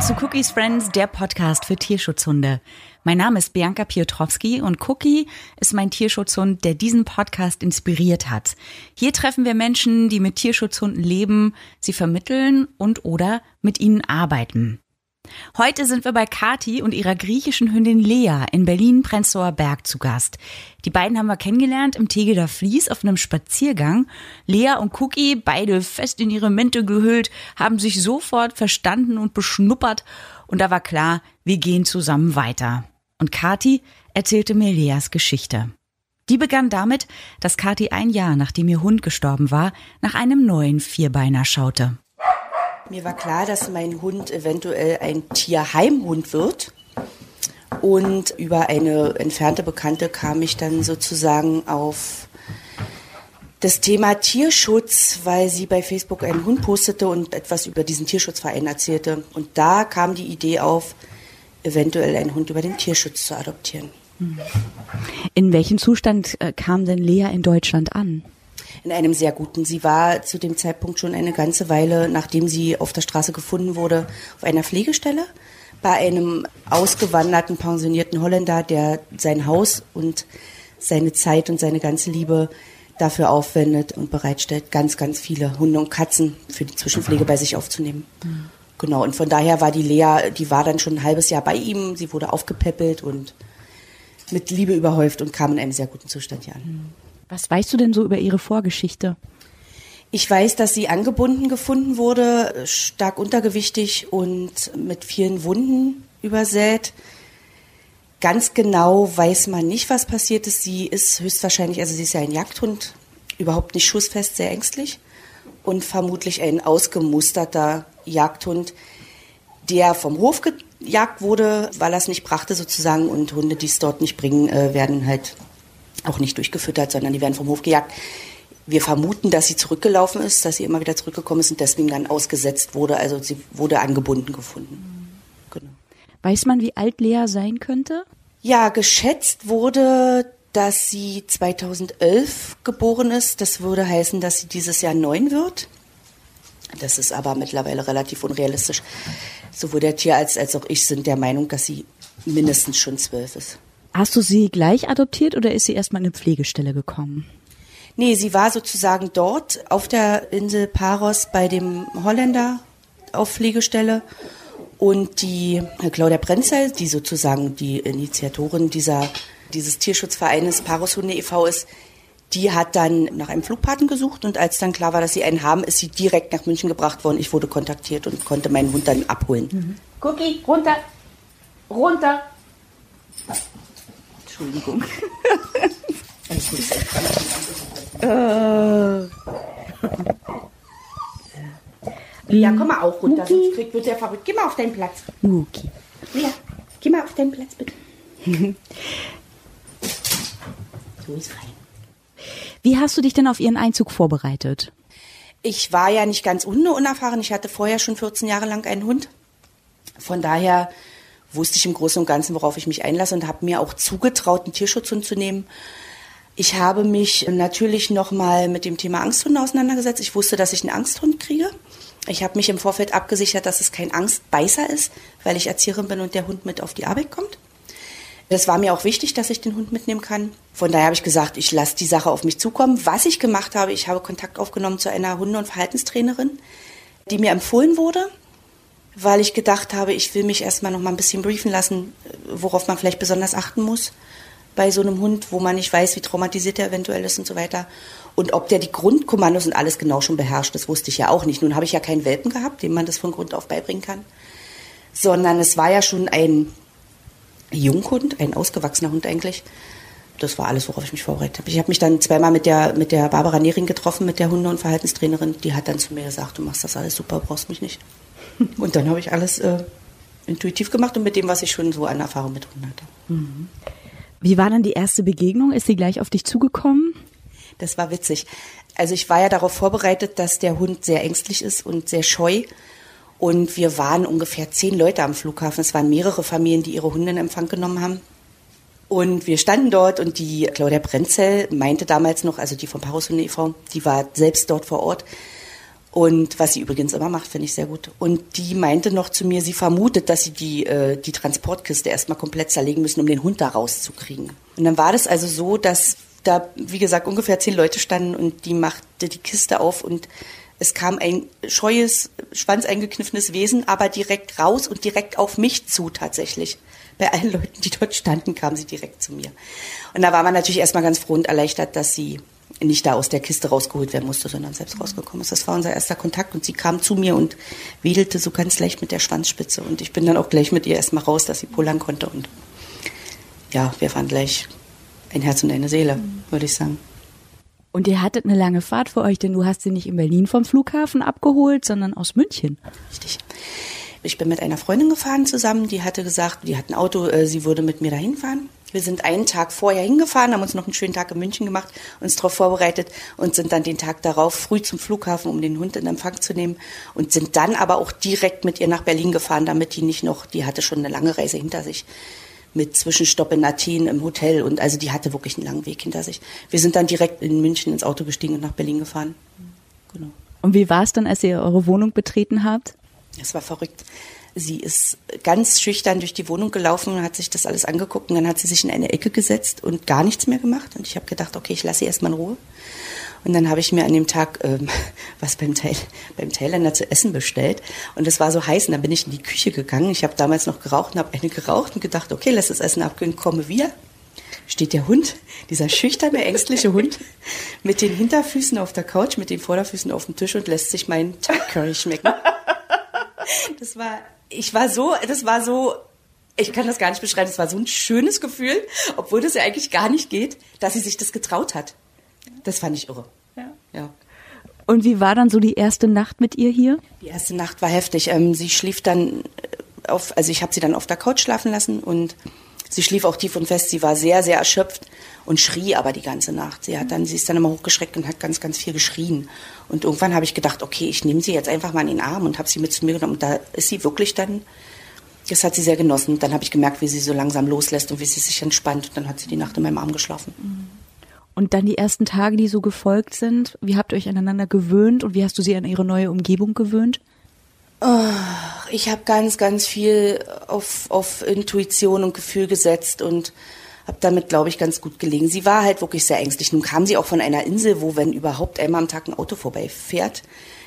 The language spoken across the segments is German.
willkommen zu Cookies Friends, der Podcast für Tierschutzhunde. Mein Name ist Bianca Piotrowski und Cookie ist mein Tierschutzhund, der diesen Podcast inspiriert hat. Hier treffen wir Menschen, die mit Tierschutzhunden leben, sie vermitteln und oder mit ihnen arbeiten. Heute sind wir bei Kati und ihrer griechischen Hündin Lea in Berlin-Prenzlauer Berg zu Gast. Die beiden haben wir kennengelernt im Tegeler Fließ auf einem Spaziergang. Lea und Cookie, beide fest in ihre Mente gehüllt, haben sich sofort verstanden und beschnuppert und da war klar, wir gehen zusammen weiter. Und Kati erzählte mir Leas Geschichte. Die begann damit, dass Kati ein Jahr nachdem ihr Hund gestorben war, nach einem neuen Vierbeiner schaute. Mir war klar, dass mein Hund eventuell ein Tierheimhund wird. Und über eine entfernte Bekannte kam ich dann sozusagen auf das Thema Tierschutz, weil sie bei Facebook einen Hund postete und etwas über diesen Tierschutzverein erzählte. Und da kam die Idee auf, eventuell einen Hund über den Tierschutz zu adoptieren. In welchem Zustand äh, kam denn Lea in Deutschland an? In einem sehr guten. Sie war zu dem Zeitpunkt schon eine ganze Weile, nachdem sie auf der Straße gefunden wurde, auf einer Pflegestelle bei einem ausgewanderten, pensionierten Holländer, der sein Haus und seine Zeit und seine ganze Liebe dafür aufwendet und bereitstellt, ganz, ganz viele Hunde und Katzen für die Zwischenpflege bei sich aufzunehmen. Mhm. Genau, und von daher war die Lea, die war dann schon ein halbes Jahr bei ihm, sie wurde aufgepäppelt und mit Liebe überhäuft und kam in einem sehr guten Zustand hier an. Mhm. Was weißt du denn so über ihre Vorgeschichte? Ich weiß, dass sie angebunden gefunden wurde, stark untergewichtig und mit vielen Wunden übersät. Ganz genau weiß man nicht, was passiert ist. Sie ist höchstwahrscheinlich, also sie ist ja ein Jagdhund, überhaupt nicht schussfest, sehr ängstlich und vermutlich ein ausgemusterter Jagdhund, der vom Hof gejagt wurde, weil er es nicht brachte sozusagen und Hunde, die es dort nicht bringen, äh, werden halt auch nicht durchgefüttert, sondern die werden vom Hof gejagt. Wir vermuten, dass sie zurückgelaufen ist, dass sie immer wieder zurückgekommen ist und deswegen dann ausgesetzt wurde. Also sie wurde angebunden gefunden. Genau. Weiß man, wie alt Lea sein könnte? Ja, geschätzt wurde, dass sie 2011 geboren ist. Das würde heißen, dass sie dieses Jahr neun wird. Das ist aber mittlerweile relativ unrealistisch. Sowohl der Tierarzt als auch ich sind der Meinung, dass sie mindestens schon zwölf ist. Hast du sie gleich adoptiert oder ist sie erstmal in eine Pflegestelle gekommen? Nee, sie war sozusagen dort auf der Insel Paros bei dem Holländer auf Pflegestelle. Und die Claudia Brenzel, die sozusagen die Initiatorin dieser, dieses Tierschutzvereines Paros Hunde e.V. ist, die hat dann nach einem Flugpaten gesucht und als dann klar war, dass sie einen haben, ist sie direkt nach München gebracht worden. Ich wurde kontaktiert und konnte meinen Hund dann abholen. Mhm. Cookie, runter, runter. Entschuldigung. Ja, komm mal auch runter, sonst kriegt, wird der verrückt. Geh mal auf deinen Platz. Muki. Ja, geh mal auf deinen Platz, bitte. so ist rein. Wie hast du dich denn auf ihren Einzug vorbereitet? Ich war ja nicht ganz unerfahren. Ich hatte vorher schon 14 Jahre lang einen Hund. Von daher wusste ich im Großen und Ganzen, worauf ich mich einlasse und habe mir auch zugetraut, einen Tierschutzhund zu nehmen. Ich habe mich natürlich nochmal mit dem Thema Angsthunde auseinandergesetzt. Ich wusste, dass ich einen Angsthund kriege. Ich habe mich im Vorfeld abgesichert, dass es kein Angstbeißer ist, weil ich Erzieherin bin und der Hund mit auf die Arbeit kommt. Das war mir auch wichtig, dass ich den Hund mitnehmen kann. Von daher habe ich gesagt, ich lasse die Sache auf mich zukommen. Was ich gemacht habe, ich habe Kontakt aufgenommen zu einer Hunde- und Verhaltenstrainerin, die mir empfohlen wurde weil ich gedacht habe, ich will mich erstmal noch mal ein bisschen briefen lassen, worauf man vielleicht besonders achten muss bei so einem Hund, wo man nicht weiß, wie traumatisiert er eventuell ist und so weiter. Und ob der die Grundkommandos und alles genau schon beherrscht, das wusste ich ja auch nicht. Nun habe ich ja keinen Welpen gehabt, dem man das von Grund auf beibringen kann, sondern es war ja schon ein Junghund, ein ausgewachsener Hund eigentlich. Das war alles, worauf ich mich vorbereitet habe. Ich habe mich dann zweimal mit der, mit der Barbara Nering getroffen, mit der Hunde- und Verhaltenstrainerin. Die hat dann zu mir gesagt, du machst das alles super, brauchst mich nicht. Und dann habe ich alles äh, intuitiv gemacht und mit dem, was ich schon so an Erfahrung mit Hunden hatte. Mhm. Wie war dann die erste Begegnung? Ist sie gleich auf dich zugekommen? Das war witzig. Also ich war ja darauf vorbereitet, dass der Hund sehr ängstlich ist und sehr scheu. Und wir waren ungefähr zehn Leute am Flughafen. Es waren mehrere Familien, die ihre Hunde in Empfang genommen haben. Und wir standen dort und die Claudia Brenzel meinte damals noch, also die vom Parushunde e.V., die war selbst dort vor Ort, Und was sie übrigens immer macht, finde ich sehr gut. Und die meinte noch zu mir, sie vermutet, dass sie die, äh, die Transportkiste erstmal komplett zerlegen müssen, um den Hund da rauszukriegen. Und dann war das also so, dass da, wie gesagt, ungefähr zehn Leute standen und die machte die Kiste auf und es kam ein scheues, schwanzeingekniffenes Wesen, aber direkt raus und direkt auf mich zu tatsächlich. Bei allen Leuten, die dort standen, kam sie direkt zu mir. Und da war man natürlich erstmal ganz froh und erleichtert, dass sie nicht da aus der Kiste rausgeholt werden musste, sondern selbst rausgekommen ist. Das war unser erster Kontakt und sie kam zu mir und wedelte so ganz leicht mit der Schwanzspitze und ich bin dann auch gleich mit ihr erstmal raus, dass sie pullern konnte und ja, wir waren gleich ein Herz und eine Seele, würde ich sagen. Und ihr hattet eine lange Fahrt für euch, denn du hast sie nicht in Berlin vom Flughafen abgeholt, sondern aus München. Richtig. Ich bin mit einer Freundin gefahren zusammen, die hatte gesagt, die hat ein Auto, äh, sie würde mit mir dahin fahren. Wir sind einen Tag vorher hingefahren, haben uns noch einen schönen Tag in München gemacht, uns darauf vorbereitet und sind dann den Tag darauf früh zum Flughafen, um den Hund in Empfang zu nehmen und sind dann aber auch direkt mit ihr nach Berlin gefahren, damit die nicht noch, die hatte schon eine lange Reise hinter sich mit Zwischenstopp in Athen im Hotel und also die hatte wirklich einen langen Weg hinter sich. Wir sind dann direkt in München ins Auto gestiegen und nach Berlin gefahren. Genau. Und wie war es dann, als ihr eure Wohnung betreten habt? Es war verrückt. Sie ist ganz schüchtern durch die Wohnung gelaufen und hat sich das alles angeguckt und dann hat sie sich in eine Ecke gesetzt und gar nichts mehr gemacht. Und ich habe gedacht, okay, ich lasse sie erstmal in Ruhe. Und dann habe ich mir an dem Tag ähm, was beim, Teil, beim Thailänder zu essen bestellt. Und es war so heiß und dann bin ich in die Küche gegangen. Ich habe damals noch geraucht und habe eine geraucht und gedacht, okay, lass das Essen abkühlen, komme wieder. Steht der Hund, dieser schüchterne, ängstliche Hund, mit den Hinterfüßen auf der Couch, mit den Vorderfüßen auf dem Tisch und lässt sich meinen Thai Curry schmecken. Das war, ich war so, das war so, ich kann das gar nicht beschreiben, es war so ein schönes Gefühl, obwohl das ja eigentlich gar nicht geht, dass sie sich das getraut hat. Das fand ich irre. Ja. ja. Und wie war dann so die erste Nacht mit ihr hier? Die erste Nacht war heftig. Ähm, sie schlief dann äh, auf, also ich habe sie dann auf der Couch schlafen lassen und sie schlief auch tief und fest. Sie war sehr, sehr erschöpft und schrie aber die ganze Nacht. Sie hat dann, sie ist dann immer hochgeschreckt und hat ganz, ganz viel geschrien. Und irgendwann habe ich gedacht, okay, ich nehme sie jetzt einfach mal in den Arm und habe sie mit zu mir genommen. Und da ist sie wirklich dann, das hat sie sehr genossen. Dann habe ich gemerkt, wie sie so langsam loslässt und wie sie sich entspannt. Und dann hat sie die Nacht in meinem Arm geschlafen. Mhm. Und dann die ersten Tage, die so gefolgt sind, wie habt ihr euch aneinander gewöhnt und wie hast du sie an ihre neue Umgebung gewöhnt? Oh, ich habe ganz, ganz viel auf, auf Intuition und Gefühl gesetzt und habe damit, glaube ich, ganz gut gelegen. Sie war halt wirklich sehr ängstlich. Nun kam sie auch von einer Insel, wo, wenn überhaupt einmal am Tag ein Auto vorbeifährt.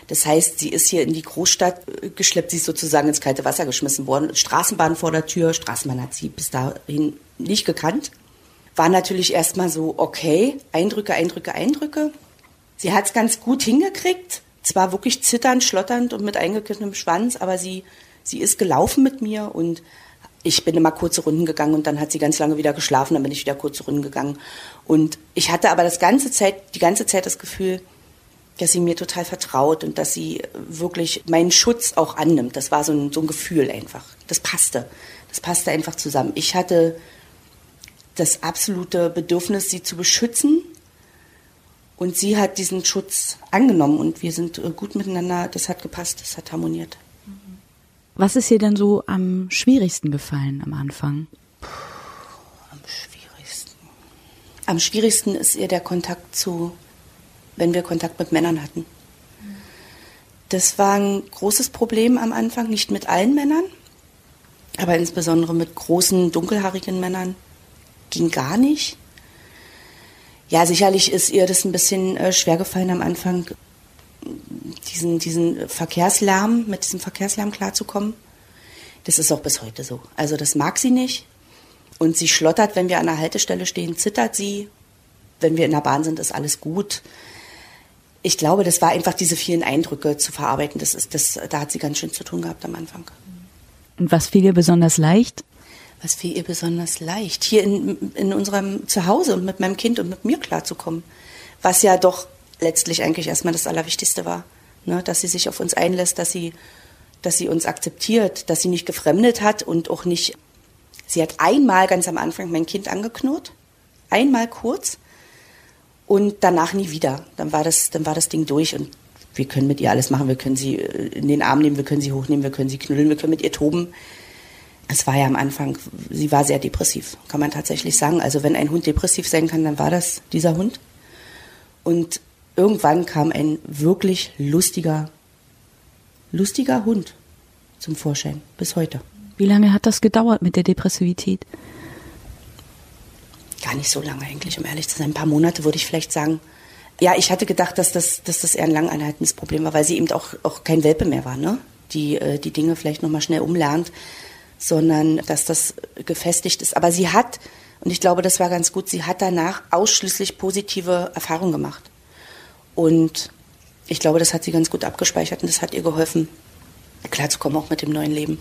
Das heißt, sie ist hier in die Großstadt äh, geschleppt, sie ist sozusagen ins kalte Wasser geschmissen worden. Straßenbahn vor der Tür, Straßenbahn hat sie bis dahin nicht gekannt war natürlich erstmal so, okay, Eindrücke, Eindrücke, Eindrücke. Sie hat es ganz gut hingekriegt, zwar wirklich zitternd, schlotternd und mit eingekniffenem Schwanz, aber sie, sie ist gelaufen mit mir und ich bin immer kurze Runden gegangen und dann hat sie ganz lange wieder geschlafen, dann bin ich wieder kurze Runden gegangen. Und ich hatte aber das ganze Zeit, die ganze Zeit das Gefühl, dass sie mir total vertraut und dass sie wirklich meinen Schutz auch annimmt. Das war so ein, so ein Gefühl einfach. Das passte. Das passte einfach zusammen. Ich hatte das absolute Bedürfnis, sie zu beschützen. Und sie hat diesen Schutz angenommen und wir sind äh, gut miteinander. Das hat gepasst, das hat harmoniert. Was ist ihr denn so am schwierigsten gefallen am Anfang? Puh, am schwierigsten. Am schwierigsten ist ihr der Kontakt zu, wenn wir Kontakt mit Männern hatten. Das war ein großes Problem am Anfang, nicht mit allen Männern, aber insbesondere mit großen, dunkelhaarigen Männern ging gar nicht. Ja, sicherlich ist ihr das ein bisschen äh, schwer gefallen am Anfang, diesen, diesen Verkehrslärm, mit diesem Verkehrslärm klarzukommen. Das ist auch bis heute so. Also das mag sie nicht. Und sie schlottert, wenn wir an der Haltestelle stehen, zittert sie. Wenn wir in der Bahn sind, ist alles gut. Ich glaube, das war einfach diese vielen Eindrücke zu verarbeiten. Das ist, das, da hat sie ganz schön zu tun gehabt am Anfang. Und was fiel ihr besonders leicht? was fiel ihr besonders leicht, hier in, in unserem Zuhause und mit meinem Kind und mit mir klarzukommen. Was ja doch letztlich eigentlich erstmal das Allerwichtigste war. Ne? Dass sie sich auf uns einlässt, dass sie, dass sie uns akzeptiert, dass sie nicht gefremdet hat und auch nicht. Sie hat einmal ganz am Anfang mein Kind angeknurrt, einmal kurz und danach nie wieder. Dann war das, dann war das Ding durch und wir können mit ihr alles machen. Wir können sie äh, in den Arm nehmen, wir können sie hochnehmen, wir können sie knuddeln, wir können mit ihr toben es war ja am Anfang, sie war sehr depressiv, kann man tatsächlich sagen. Also wenn ein Hund depressiv sein kann, dann war das dieser Hund. Und irgendwann kam ein wirklich lustiger, lustiger Hund zum Vorschein, bis heute. Wie lange hat das gedauert mit der Depressivität? Gar nicht so lange eigentlich, um ehrlich zu sein. Ein paar Monate würde ich vielleicht sagen. Ja, ich hatte gedacht, dass das, dass das eher ein lang anhaltendes Problem war, weil sie eben auch, auch kein Welpe mehr war, ne? Die äh, die Dinge vielleicht nochmal schnell umlernt, sondern dass das gefestigt ist. Aber sie hat, und ich glaube, das war ganz gut, sie hat danach ausschließlich positive Erfahrungen gemacht. Und ich glaube, das hat sie ganz gut abgespeichert und das hat ihr geholfen, klarzukommen, auch mit dem neuen Leben.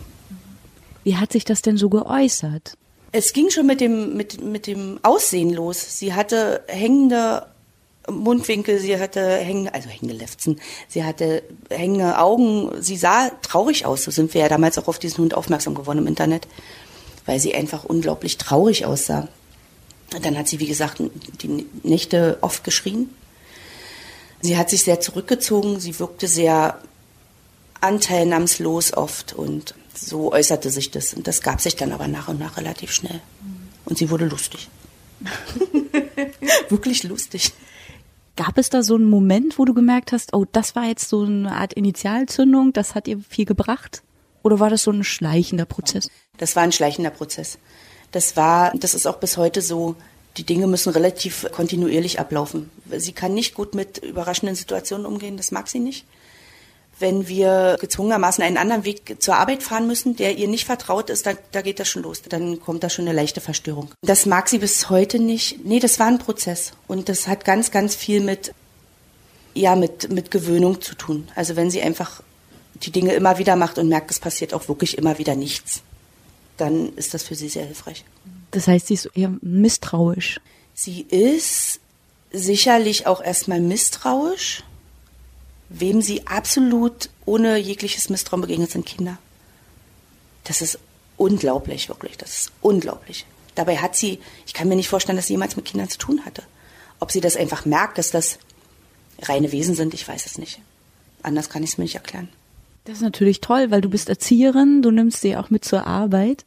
Wie hat sich das denn so geäußert? Es ging schon mit dem, mit, mit dem Aussehen los. Sie hatte hängende Mundwinkel, sie hatte hängende, also hängende Lefzen, sie hatte hängende Augen, sie sah traurig aus. So sind wir ja damals auch auf diesen Hund aufmerksam geworden im Internet, weil sie einfach unglaublich traurig aussah. Dann hat sie, wie gesagt, die Nächte oft geschrien. Sie hat sich sehr zurückgezogen, sie wirkte sehr anteilnahmslos oft und so äußerte sich das. Und das gab sich dann aber nach und nach relativ schnell. Und sie wurde lustig. Wirklich lustig. Gab es da so einen Moment, wo du gemerkt hast, oh, das war jetzt so eine Art Initialzündung, das hat ihr viel gebracht? Oder war das so ein schleichender Prozess? Das war ein schleichender Prozess. Das war, das ist auch bis heute so, die Dinge müssen relativ kontinuierlich ablaufen. Sie kann nicht gut mit überraschenden Situationen umgehen, das mag sie nicht wenn wir gezwungenermaßen einen anderen Weg zur Arbeit fahren müssen, der ihr nicht vertraut ist, dann, da geht das schon los. Dann kommt da schon eine leichte Verstörung. Das mag sie bis heute nicht. Nee, das war ein Prozess. Und das hat ganz, ganz viel mit, ja, mit, mit Gewöhnung zu tun. Also wenn sie einfach die Dinge immer wieder macht und merkt, es passiert auch wirklich immer wieder nichts, dann ist das für sie sehr hilfreich. Das heißt, sie ist eher misstrauisch. Sie ist sicherlich auch erstmal misstrauisch wem sie absolut ohne jegliches Misstrauen begegnet, sind Kinder. Das ist unglaublich, wirklich. Das ist unglaublich. Dabei hat sie, ich kann mir nicht vorstellen, dass sie jemals mit Kindern zu tun hatte. Ob sie das einfach merkt, dass das reine Wesen sind, ich weiß es nicht. Anders kann ich es mir nicht erklären. Das ist natürlich toll, weil du bist Erzieherin, du nimmst sie auch mit zur Arbeit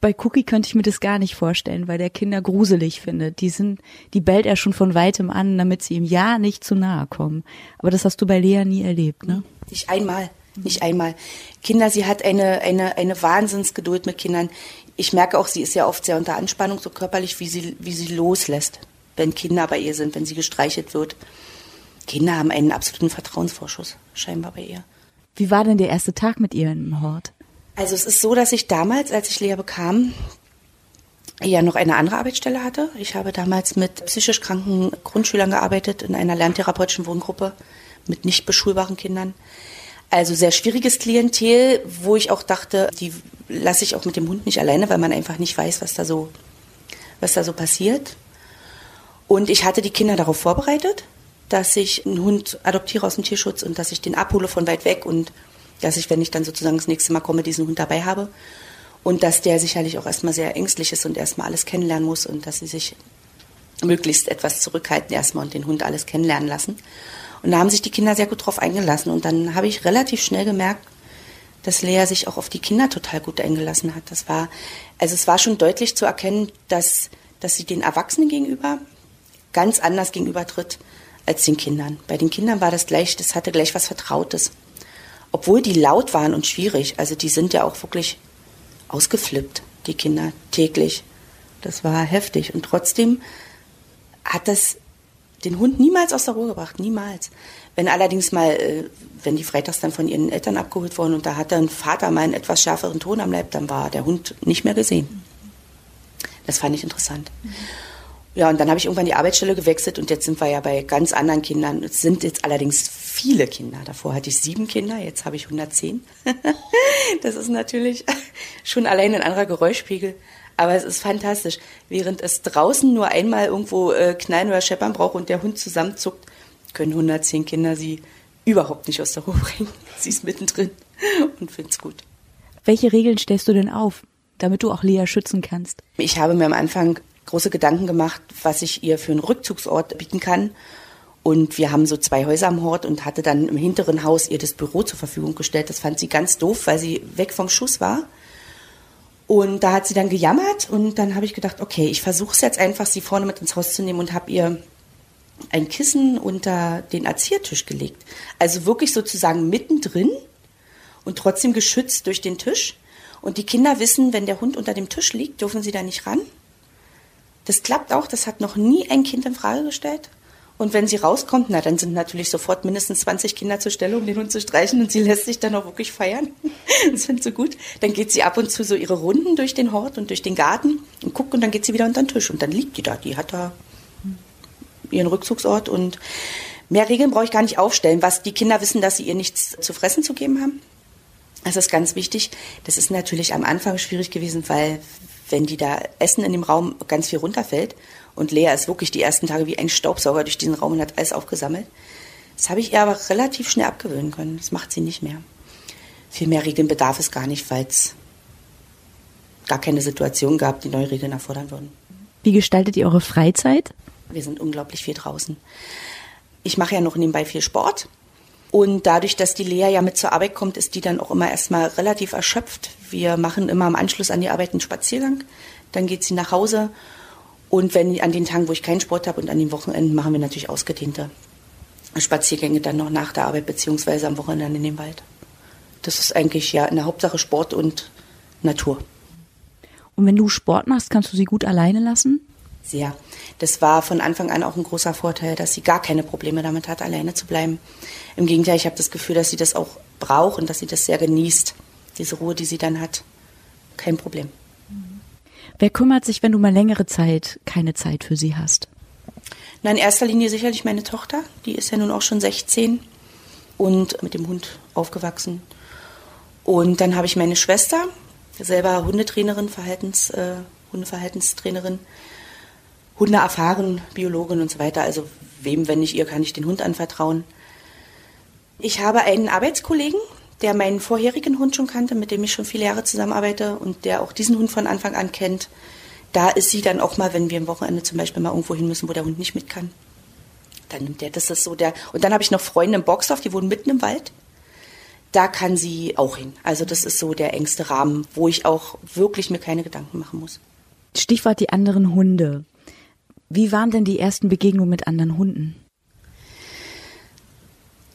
bei Cookie könnte ich mir das gar nicht vorstellen, weil der Kinder gruselig findet. Die sind, die bellt er schon von weitem an, damit sie ihm ja nicht zu nahe kommen. Aber das hast du bei Lea nie erlebt, ne? Nicht einmal, nicht einmal. Kinder, sie hat eine, eine, eine Wahnsinnsgeduld mit Kindern. Ich merke auch, sie ist ja oft sehr unter Anspannung, so körperlich, wie sie, wie sie loslässt, wenn Kinder bei ihr sind, wenn sie gestreichelt wird. Kinder haben einen absoluten Vertrauensvorschuss, scheinbar bei ihr. Wie war denn der erste Tag mit ihr im Hort? Also es ist so, dass ich damals, als ich Lea bekam, ja noch eine andere Arbeitsstelle hatte. Ich habe damals mit psychisch kranken Grundschülern gearbeitet in einer lerntherapeutischen Wohngruppe mit nicht beschulbaren Kindern. Also sehr schwieriges Klientel, wo ich auch dachte, die lasse ich auch mit dem Hund nicht alleine, weil man einfach nicht weiß, was da so, was da so passiert. Und ich hatte die Kinder darauf vorbereitet, dass ich einen Hund adoptiere aus dem Tierschutz und dass ich den abhole von weit weg und dass ich, wenn ich dann sozusagen das nächste Mal komme, diesen Hund dabei habe. Und dass der sicherlich auch erstmal sehr ängstlich ist und erstmal alles kennenlernen muss und dass sie sich möglichst etwas zurückhalten erstmal und den Hund alles kennenlernen lassen. Und da haben sich die Kinder sehr gut drauf eingelassen. Und dann habe ich relativ schnell gemerkt, dass Lea sich auch auf die Kinder total gut eingelassen hat. Das war, also es war schon deutlich zu erkennen, dass, dass sie den Erwachsenen gegenüber ganz anders gegenübertritt als den Kindern. Bei den Kindern war das gleich, das hatte gleich was Vertrautes obwohl die laut waren und schwierig, also die sind ja auch wirklich ausgeflippt, die Kinder täglich. Das war heftig. Und trotzdem hat das den Hund niemals aus der Ruhe gebracht, niemals. Wenn allerdings mal, äh, wenn die freitags dann von ihren Eltern abgeholt wurden und da hat ein Vater mal einen etwas schärferen Ton am Leib, dann war der Hund nicht mehr gesehen. Das fand ich interessant. Ja, und dann habe ich irgendwann die Arbeitsstelle gewechselt und jetzt sind wir ja bei ganz anderen Kindern. Es sind jetzt allerdings viele Kinder. Davor hatte ich sieben Kinder, jetzt habe ich 110. das ist natürlich schon allein ein anderer Geräuschpegel. Aber es ist fantastisch. Während es draußen nur einmal irgendwo äh, knallen oder scheppern braucht und der Hund zusammenzuckt, können 110 Kinder sie überhaupt nicht aus der Ruhe bringen. Sie ist mittendrin und find's gut. Welche Regeln stellst du denn auf, damit du auch Lea schützen kannst? Ich habe mir am Anfang große Gedanken gemacht, was ich ihr für einen Rückzugsort bieten kann. Und wir haben so zwei Häuser am Hort und hatte dann im hinteren Haus ihr das Büro zur Verfügung gestellt. Das fand sie ganz doof, weil sie weg vom Schuss war. Und da hat sie dann gejammert und dann habe ich gedacht, okay, ich versuche es jetzt einfach, sie vorne mit ins Haus zu nehmen und habe ihr ein Kissen unter den Erziehertisch gelegt. Also wirklich sozusagen mittendrin und trotzdem geschützt durch den Tisch. Und die Kinder wissen, wenn der Hund unter dem Tisch liegt, dürfen sie da nicht ran. Das klappt auch, das hat noch nie ein Kind in Frage gestellt. Und wenn sie rauskommt, na, dann sind natürlich sofort mindestens 20 Kinder zur Stelle, um den Hund zu streichen und sie lässt sich dann auch wirklich feiern. das findet sie gut. Dann geht sie ab und zu so ihre Runden durch den Hort und durch den Garten und guckt und dann geht sie wieder unter den Tisch und dann liegt die da. Die hat da ihren Rückzugsort und mehr Regeln brauche ich gar nicht aufstellen. Was die Kinder wissen, dass sie ihr nichts zu fressen zu geben haben. Das ist ganz wichtig. Das ist natürlich am Anfang schwierig gewesen, weil wenn die da essen in dem Raum, ganz viel runterfällt und Lea ist wirklich die ersten Tage wie ein Staubsauger durch diesen Raum und hat alles aufgesammelt. Das habe ich ihr aber relativ schnell abgewöhnen können. Das macht sie nicht mehr. Viel mehr Regeln bedarf es gar nicht, weil es gar keine Situation gab, die neue Regeln erfordern würden. Wie gestaltet ihr eure Freizeit? Wir sind unglaublich viel draußen. Ich mache ja noch nebenbei viel Sport. Und dadurch, dass die Lea ja mit zur Arbeit kommt, ist die dann auch immer erstmal relativ erschöpft. Wir machen immer am Anschluss an die Arbeit einen Spaziergang. Dann geht sie nach Hause und wenn an den Tagen, wo ich keinen Sport habe und an den Wochenenden, machen wir natürlich ausgedehnte Spaziergänge dann noch nach der Arbeit beziehungsweise am Wochenende in den Wald. Das ist eigentlich ja in der Hauptsache Sport und Natur. Und wenn du Sport machst, kannst du sie gut alleine lassen? Sehr. Das war von Anfang an auch ein großer Vorteil, dass sie gar keine Probleme damit hat, alleine zu bleiben. Im Gegenteil, ich habe das Gefühl, dass sie das auch braucht und dass sie das sehr genießt, diese Ruhe, die sie dann hat. Kein Problem. Wer kümmert sich, wenn du mal längere Zeit keine Zeit für sie hast? Na, in erster Linie sicherlich meine Tochter. Die ist ja nun auch schon 16 und mit dem Hund aufgewachsen. Und dann habe ich meine Schwester, selber Hundetrainerin, Verhaltens, äh, Hundeverhaltenstrainerin, Hunde erfahren, Biologin und so weiter. Also wem, wenn nicht ihr, kann ich den Hund anvertrauen. Ich habe einen Arbeitskollegen, der meinen vorherigen Hund schon kannte, mit dem ich schon viele Jahre zusammenarbeite und der auch diesen Hund von Anfang an kennt. Da ist sie dann auch mal, wenn wir am Wochenende zum Beispiel mal irgendwo hin müssen, wo der Hund nicht mit kann. Dann nimmt der, das ist so der. Und dann habe ich noch Freunde im Boxdorf, die wohnen mitten im Wald. Da kann sie auch hin. Also das ist so der engste Rahmen, wo ich auch wirklich mir keine Gedanken machen muss. Stichwort die anderen Hunde. Wie waren denn die ersten Begegnungen mit anderen Hunden?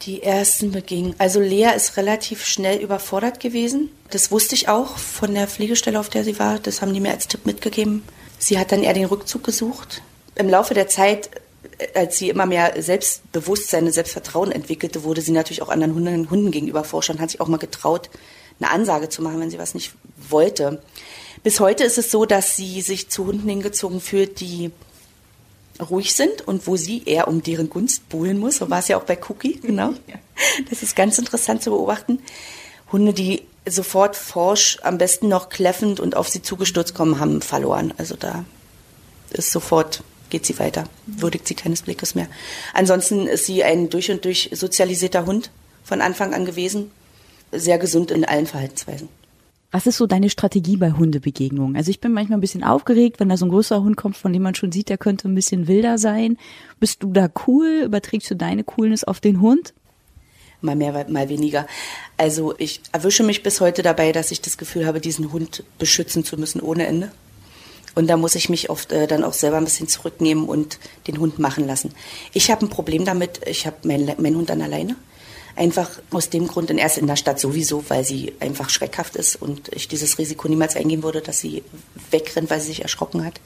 Die ersten Begegnungen. Also Lea ist relativ schnell überfordert gewesen. Das wusste ich auch von der Pflegestelle, auf der sie war. Das haben die mir als Tipp mitgegeben. Sie hat dann eher den Rückzug gesucht. Im Laufe der Zeit, als sie immer mehr Selbstbewusstsein und Selbstvertrauen entwickelte, wurde sie natürlich auch anderen Hunden, Hunden gegenüber forscher und hat sich auch mal getraut, eine Ansage zu machen, wenn sie was nicht wollte. Bis heute ist es so, dass sie sich zu Hunden hingezogen fühlt, die ruhig sind und wo sie eher um deren Gunst buhlen muss. So war es ja auch bei Cookie, genau. Das ist ganz interessant zu beobachten. Hunde, die sofort forsch, am besten noch kläffend und auf sie zugestürzt kommen, haben verloren. Also da ist sofort, geht sie weiter, würdigt sie keines Blickes mehr. Ansonsten ist sie ein durch und durch sozialisierter Hund von Anfang an gewesen. Sehr gesund in allen Verhaltensweisen. Was ist so deine Strategie bei Hundebegegnungen? Also ich bin manchmal ein bisschen aufgeregt, wenn da so ein größerer Hund kommt, von dem man schon sieht, der könnte ein bisschen wilder sein. Bist du da cool? Überträgst du deine Coolness auf den Hund? Mal mehr, mal weniger. Also ich erwische mich bis heute dabei, dass ich das Gefühl habe, diesen Hund beschützen zu müssen ohne Ende. Und da muss ich mich oft äh, dann auch selber ein bisschen zurücknehmen und den Hund machen lassen. Ich habe ein Problem damit, ich habe meinen mein Hund dann alleine. Einfach aus dem Grund, und erst in der Stadt sowieso, weil sie einfach schreckhaft ist und ich dieses Risiko niemals eingehen würde, dass sie wegrennt, weil sie sich erschrocken hat.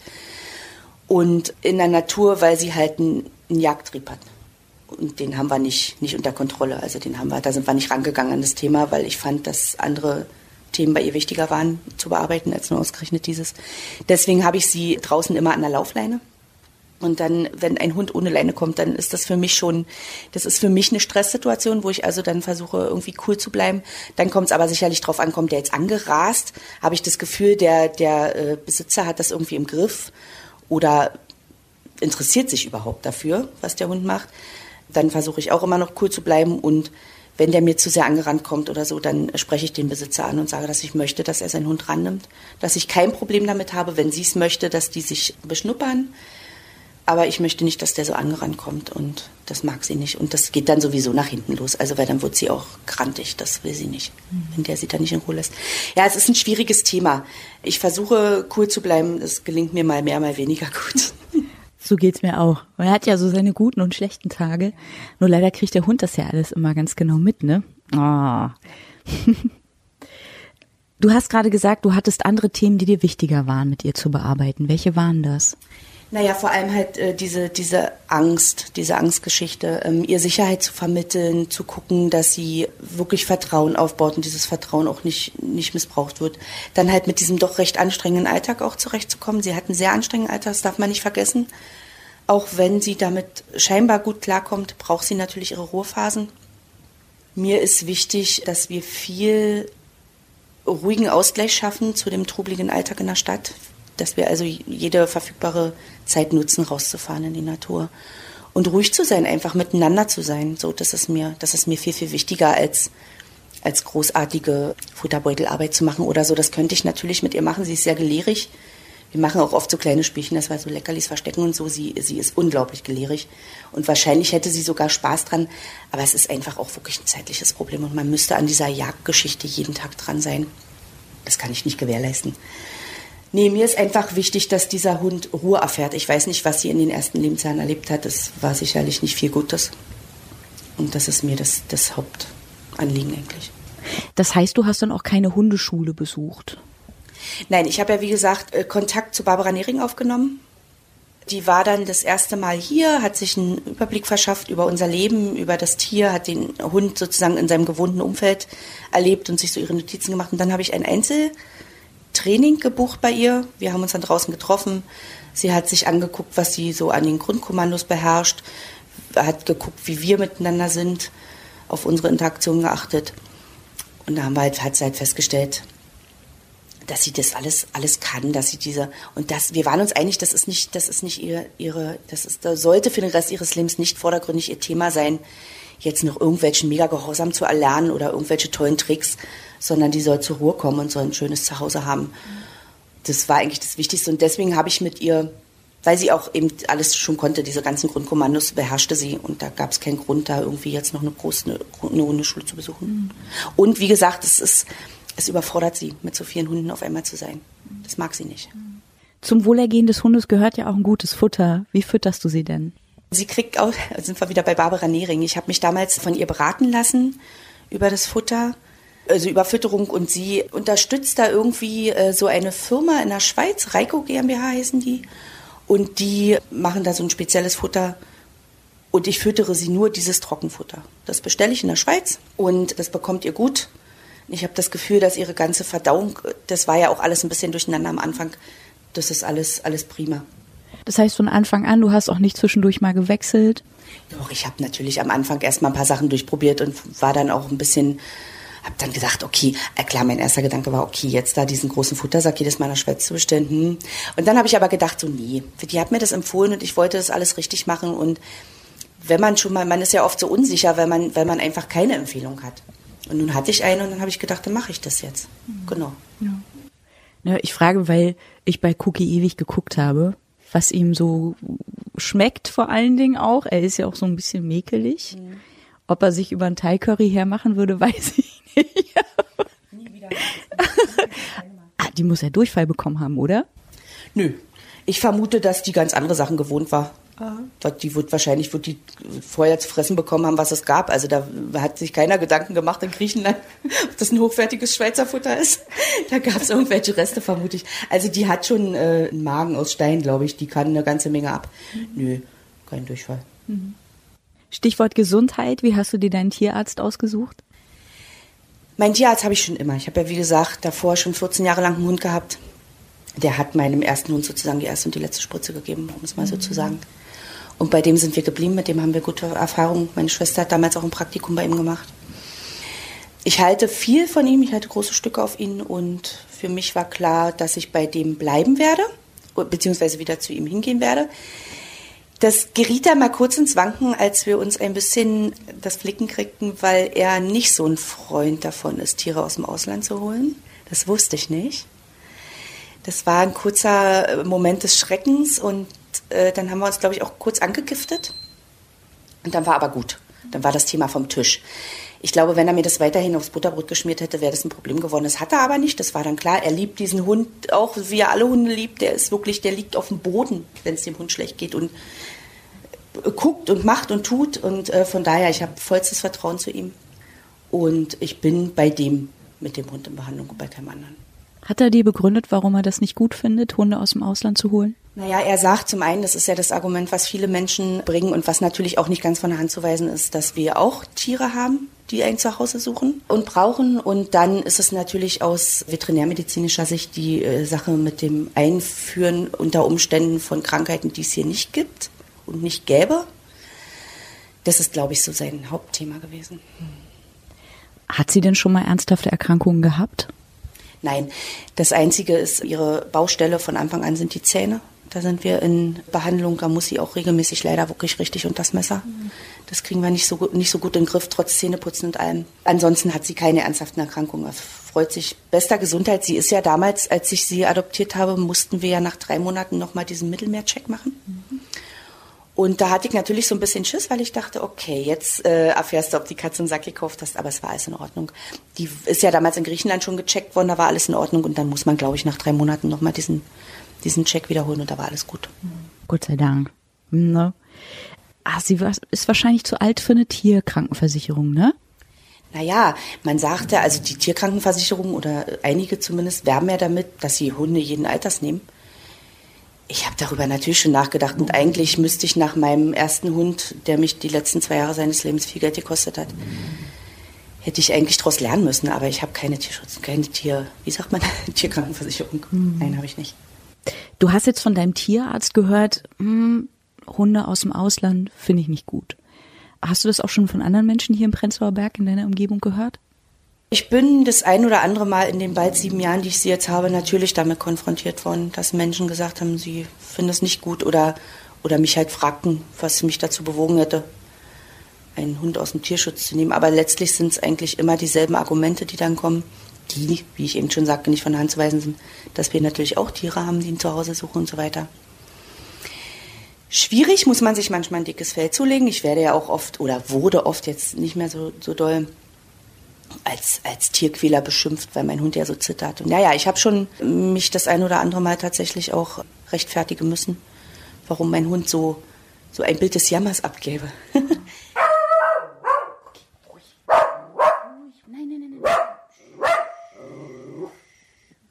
Und in der Natur, weil sie halt einen, einen Jagdtrieb hat. Und den haben wir nicht, nicht unter Kontrolle. Also den haben wir, da sind wir nicht rangegangen an das Thema, weil ich fand, dass andere Themen bei ihr wichtiger waren zu bearbeiten als nur ausgerechnet dieses. Deswegen habe ich sie draußen immer an der Laufleine und dann, wenn ein Hund ohne Leine kommt, dann ist das für mich schon, das ist für mich eine Stresssituation, wo ich also dann versuche, irgendwie cool zu bleiben. Dann kommt es aber sicherlich drauf an, kommt der jetzt angerast, habe ich das Gefühl, der, der äh, Besitzer hat das irgendwie im Griff? Oder interessiert sich überhaupt dafür, was der Hund macht. Dann versuche ich auch immer noch cool zu bleiben. Und wenn der mir zu sehr angerannt kommt oder so, dann spreche ich den Besitzer an und sage, dass ich möchte, dass er seinen Hund rannimmt, dass ich kein Problem damit habe, wenn sie es möchte, dass die sich beschnuppern aber ich möchte nicht, dass der so angerannt kommt und das mag sie nicht. Und das geht dann sowieso nach hinten los. Also, weil dann wird sie auch krantig. Das will sie nicht, wenn der sie dann nicht in Ruhe lässt. Ja, es ist ein schwieriges Thema. Ich versuche cool zu bleiben. Es gelingt mir mal mehr, mal weniger gut. So geht's mir auch. Er hat ja so seine guten und schlechten Tage. Nur leider kriegt der Hund das ja alles immer ganz genau mit, ne? Oh. Du hast gerade gesagt, du hattest andere Themen, die dir wichtiger waren, mit ihr zu bearbeiten. Welche waren das? Naja, vor allem halt äh, diese, diese Angst, diese Angstgeschichte, ähm, ihr Sicherheit zu vermitteln, zu gucken, dass sie wirklich Vertrauen aufbaut und dieses Vertrauen auch nicht, nicht missbraucht wird. Dann halt mit diesem doch recht anstrengenden Alltag auch zurechtzukommen. Sie hat einen sehr anstrengenden Alltag, das darf man nicht vergessen. Auch wenn sie damit scheinbar gut klarkommt, braucht sie natürlich ihre Ruhephasen. Mir ist wichtig, dass wir viel ruhigen Ausgleich schaffen zu dem trubeligen Alltag in der Stadt, dass wir also jede verfügbare Zeit nutzen, rauszufahren in die Natur und ruhig zu sein, einfach miteinander zu sein. So, das ist mir, das ist mir viel viel wichtiger als als großartige Futterbeutelarbeit zu machen oder so. Das könnte ich natürlich mit ihr machen. Sie ist sehr gelehrig. Wir machen auch oft so kleine Spielchen, dass wir so Leckerlis verstecken und so. Sie, sie ist unglaublich gelehrig. Und wahrscheinlich hätte sie sogar Spaß dran. Aber es ist einfach auch wirklich ein zeitliches Problem. Und man müsste an dieser Jagdgeschichte jeden Tag dran sein. Das kann ich nicht gewährleisten. Nee, mir ist einfach wichtig, dass dieser Hund Ruhe erfährt. Ich weiß nicht, was sie in den ersten Lebensjahren erlebt hat. Das war sicherlich nicht viel Gutes. Und das ist mir das, das Hauptanliegen eigentlich. Das heißt, du hast dann auch keine Hundeschule besucht? Nein, ich habe ja wie gesagt äh, Kontakt zu Barbara Nering aufgenommen. Die war dann das erste Mal hier, hat sich einen Überblick verschafft über unser Leben, über das Tier, hat den Hund sozusagen in seinem gewohnten Umfeld erlebt und sich so ihre Notizen gemacht. Und dann habe ich ein Einzeltraining gebucht bei ihr. Wir haben uns dann draußen getroffen. Sie hat sich angeguckt, was sie so an den Grundkommandos beherrscht, hat geguckt, wie wir miteinander sind, auf unsere Interaktion geachtet. Und da haben wir halt, hat sie halt festgestellt, dass sie das alles alles kann, dass sie diese und das wir waren uns einig, das ist nicht das ist nicht ihre ihre das ist das sollte für den Rest ihres Lebens nicht vordergründig ihr Thema sein, jetzt noch irgendwelchen mega Gehorsam zu erlernen oder irgendwelche tollen Tricks, sondern die soll zur Ruhe kommen und soll ein schönes Zuhause haben. Das war eigentlich das Wichtigste und deswegen habe ich mit ihr weil sie auch eben alles schon konnte, diese ganzen Grundkommandos beherrschte sie und da gab es keinen Grund, da irgendwie jetzt noch eine große eine, Hundeschule zu besuchen. Mhm. Und wie gesagt, es ist es überfordert sie, mit so vielen Hunden auf einmal zu sein. Das mag sie nicht. Zum Wohlergehen des Hundes gehört ja auch ein gutes Futter. Wie fütterst du sie denn? Sie kriegt auch, sind wir wieder bei Barbara Nehring. Ich habe mich damals von ihr beraten lassen über das Futter, also über Fütterung und sie unterstützt da irgendwie äh, so eine Firma in der Schweiz, Reiko GmbH heißen die. Und die machen da so ein spezielles Futter. Und ich füttere sie nur dieses Trockenfutter. Das bestelle ich in der Schweiz und das bekommt ihr gut. Ich habe das Gefühl, dass ihre ganze Verdauung, das war ja auch alles ein bisschen durcheinander am Anfang, das ist alles, alles prima. Das heißt von Anfang an, du hast auch nicht zwischendurch mal gewechselt? Doch, ich habe natürlich am Anfang erst mal ein paar Sachen durchprobiert und war dann auch ein bisschen, habe dann gesagt, okay, äh, klar, mein erster Gedanke war, okay, jetzt da diesen großen Futtersack jedes Mal in der Schweiz zu bestellen. Hm. Und dann habe ich aber gedacht, so nee, die hat mir das empfohlen und ich wollte das alles richtig machen und wenn man schon mal, man ist ja oft so unsicher, wenn man, wenn man einfach keine Empfehlung hat. Und nun hatte ich eine und dann habe ich gedacht, dann mache ich das jetzt. Mhm. Genau. Ja. ja. Ich frage, weil ich bei Cookie ewig geguckt habe, was ihm so schmeckt vor allen Dingen auch. Er ist ja auch so ein bisschen mäkelig. Mhm. Ob er sich über einen Thai-Curry hermachen würde, weiß ich nicht. Nie wieder. ah, die muss ja Durchfall bekommen haben, oder? Nö. Ich vermute, dass die ganz andere Sachen gewohnt war. Aha. Die wird wahrscheinlich wird die vorher zu fressen bekommen haben, was es gab. Also da hat sich keiner Gedanken gemacht in Griechenland, ob das ein hochwertiges Schweizer Futter ist. Da gab es irgendwelche Reste, vermute ich. Also die hat schon äh, einen Magen aus Stein, glaube ich. Die kann eine ganze Menge ab. Mhm. Nö, kein Durchfall. Mhm. Stichwort Gesundheit. Wie hast du dir deinen Tierarzt ausgesucht? Mein Tierarzt habe ich schon immer. Ich habe ja, wie gesagt, davor schon 14 Jahre lang einen Hund gehabt. Der hat meinem ersten Hund sozusagen die erste und die letzte Spritze gegeben, um es mal so zu sagen. Und bei dem sind wir geblieben, mit dem haben wir gute Erfahrungen. Meine Schwester hat damals auch ein Praktikum bei ihm gemacht. Ich halte viel von ihm, ich halte große Stücke auf ihn und für mich war klar, dass ich bei dem bleiben werde, beziehungsweise wieder zu ihm hingehen werde. Das geriet da mal kurz ins Wanken, als wir uns ein bisschen das Flicken kriegten, weil er nicht so ein Freund davon ist, Tiere aus dem Ausland zu holen. Das wusste ich nicht. Das war ein kurzer Moment des Schreckens und äh, dann haben wir uns, glaube ich, auch kurz angegiftet. Und dann war aber gut. Dann war das Thema vom Tisch. Ich glaube, wenn er mir das weiterhin aufs Butterbrot geschmiert hätte, wäre das ein Problem geworden. Das hat er aber nicht. Das war dann klar. Er liebt diesen Hund auch, wie er alle Hunde liebt. Der ist wirklich, der liegt auf dem Boden, wenn es dem Hund schlecht geht und guckt und macht und tut. Und äh, von daher, ich habe vollstes Vertrauen zu ihm. Und ich bin bei dem mit dem Hund in Behandlung und bei keinem anderen. Hat er dir begründet, warum er das nicht gut findet, Hunde aus dem Ausland zu holen? Naja, er sagt zum einen, das ist ja das Argument, was viele Menschen bringen und was natürlich auch nicht ganz von der Hand zu weisen ist, dass wir auch Tiere haben, die ein Zuhause suchen und brauchen. Und dann ist es natürlich aus veterinärmedizinischer Sicht die äh, Sache mit dem Einführen unter Umständen von Krankheiten, die es hier nicht gibt und nicht gäbe. Das ist, glaube ich, so sein Hauptthema gewesen. Hat sie denn schon mal ernsthafte Erkrankungen gehabt? Nein, das Einzige ist, ihre Baustelle von Anfang an sind die Zähne. Da sind wir in Behandlung, da muss sie auch regelmäßig leider wirklich richtig unter das Messer. Das kriegen wir nicht so, nicht so gut in den Griff, trotz Zähneputzen und allem. Ansonsten hat sie keine ernsthaften Erkrankungen. Er freut sich bester Gesundheit. Sie ist ja damals, als ich sie adoptiert habe, mussten wir ja nach drei Monaten nochmal diesen Mittelmeercheck machen. Mhm. Und da hatte ich natürlich so ein bisschen Schiss, weil ich dachte, okay, jetzt äh, erfährst du, ob die Katze einen Sack gekauft hast, aber es war alles in Ordnung. Die ist ja damals in Griechenland schon gecheckt worden, da war alles in Ordnung und dann muss man, glaube ich, nach drei Monaten nochmal diesen, diesen Check wiederholen und da war alles gut. Gott sei Dank. Ne? Ah, sie war, ist wahrscheinlich zu alt für eine Tierkrankenversicherung, ne? Naja, man sagte, also die Tierkrankenversicherung oder einige zumindest werben ja damit, dass sie Hunde jeden Alters nehmen. Ich habe darüber natürlich schon nachgedacht und eigentlich müsste ich nach meinem ersten Hund, der mich die letzten zwei Jahre seines Lebens viel Geld gekostet hat, hätte ich eigentlich daraus lernen müssen. Aber ich habe keine Tierschutz, keine Tier, wie sagt man, Tierkrankenversicherung. Mhm. Nein, habe ich nicht. Du hast jetzt von deinem Tierarzt gehört, hm, Hunde aus dem Ausland finde ich nicht gut. Hast du das auch schon von anderen Menschen hier im Prenzlauer Berg in deiner Umgebung gehört? Ich bin das ein oder andere Mal in den bald sieben Jahren, die ich sie jetzt habe, natürlich damit konfrontiert worden, dass Menschen gesagt haben, sie finden es nicht gut oder, oder mich halt fragten, was mich dazu bewogen hätte, einen Hund aus dem Tierschutz zu nehmen. Aber letztlich sind es eigentlich immer dieselben Argumente, die dann kommen, die, wie ich eben schon sagte, nicht von der Hand zu weisen sind, dass wir natürlich auch Tiere haben, die ein Zuhause suchen und so weiter. Schwierig muss man sich manchmal ein dickes Fell zulegen. Ich werde ja auch oft oder wurde oft jetzt nicht mehr so, so doll als, als Tierquäler beschimpft, weil mein Hund ja so zittert. Und naja, ich habe schon mich das ein oder andere Mal tatsächlich auch rechtfertigen müssen, warum mein Hund so, so ein Bild des Jammers abgäbe.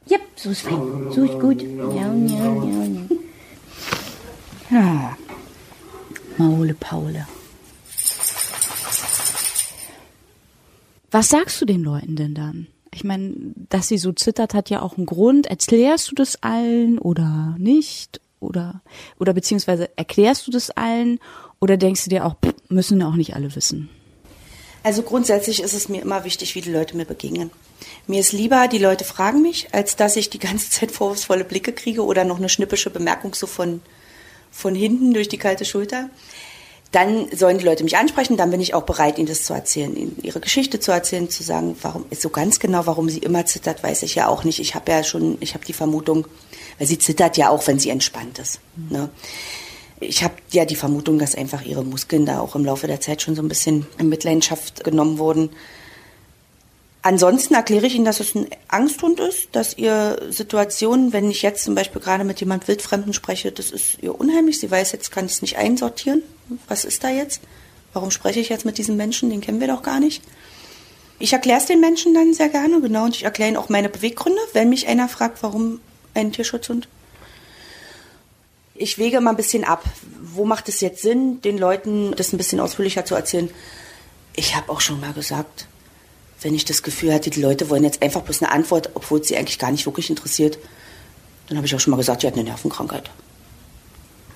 Ja, so ist fein. So ist gut. Ja, ja, ja, ja. Ja. Maule Paule. Was sagst du den Leuten denn dann? Ich meine, dass sie so zittert, hat ja auch einen Grund. Erklärst du das allen oder nicht? Oder, oder beziehungsweise erklärst du das allen? Oder denkst du dir auch, müssen auch nicht alle wissen? Also grundsätzlich ist es mir immer wichtig, wie die Leute mir begegnen. Mir ist lieber, die Leute fragen mich, als dass ich die ganze Zeit vorwurfsvolle Blicke kriege oder noch eine schnippische Bemerkung so von, von hinten durch die kalte Schulter dann sollen die Leute mich ansprechen, dann bin ich auch bereit, ihnen das zu erzählen, ihnen ihre Geschichte zu erzählen, zu sagen, warum so ganz genau, warum sie immer zittert, weiß ich ja auch nicht. Ich habe ja schon, ich habe die Vermutung, weil sie zittert ja auch, wenn sie entspannt ist. Mhm. Ne? Ich habe ja die Vermutung, dass einfach ihre Muskeln da auch im Laufe der Zeit schon so ein bisschen in Mitleidenschaft genommen wurden. Ansonsten erkläre ich Ihnen, dass es ein Angsthund ist, dass ihr Situation, wenn ich jetzt zum Beispiel gerade mit jemand Wildfremden spreche, das ist ihr unheimlich. Sie weiß, jetzt kann ich es nicht einsortieren. Was ist da jetzt? Warum spreche ich jetzt mit diesem Menschen? Den kennen wir doch gar nicht. Ich erkläre es den Menschen dann sehr gerne, genau, und ich erkläre ihnen auch meine Beweggründe, wenn mich einer fragt, warum ein Tierschutzhund. Ich wege immer ein bisschen ab. Wo macht es jetzt Sinn, den Leuten das ein bisschen ausführlicher zu erzählen? Ich habe auch schon mal gesagt, wenn ich das Gefühl hatte, die Leute wollen jetzt einfach bloß eine Antwort, obwohl es sie eigentlich gar nicht wirklich interessiert, dann habe ich auch schon mal gesagt, sie hat eine Nervenkrankheit.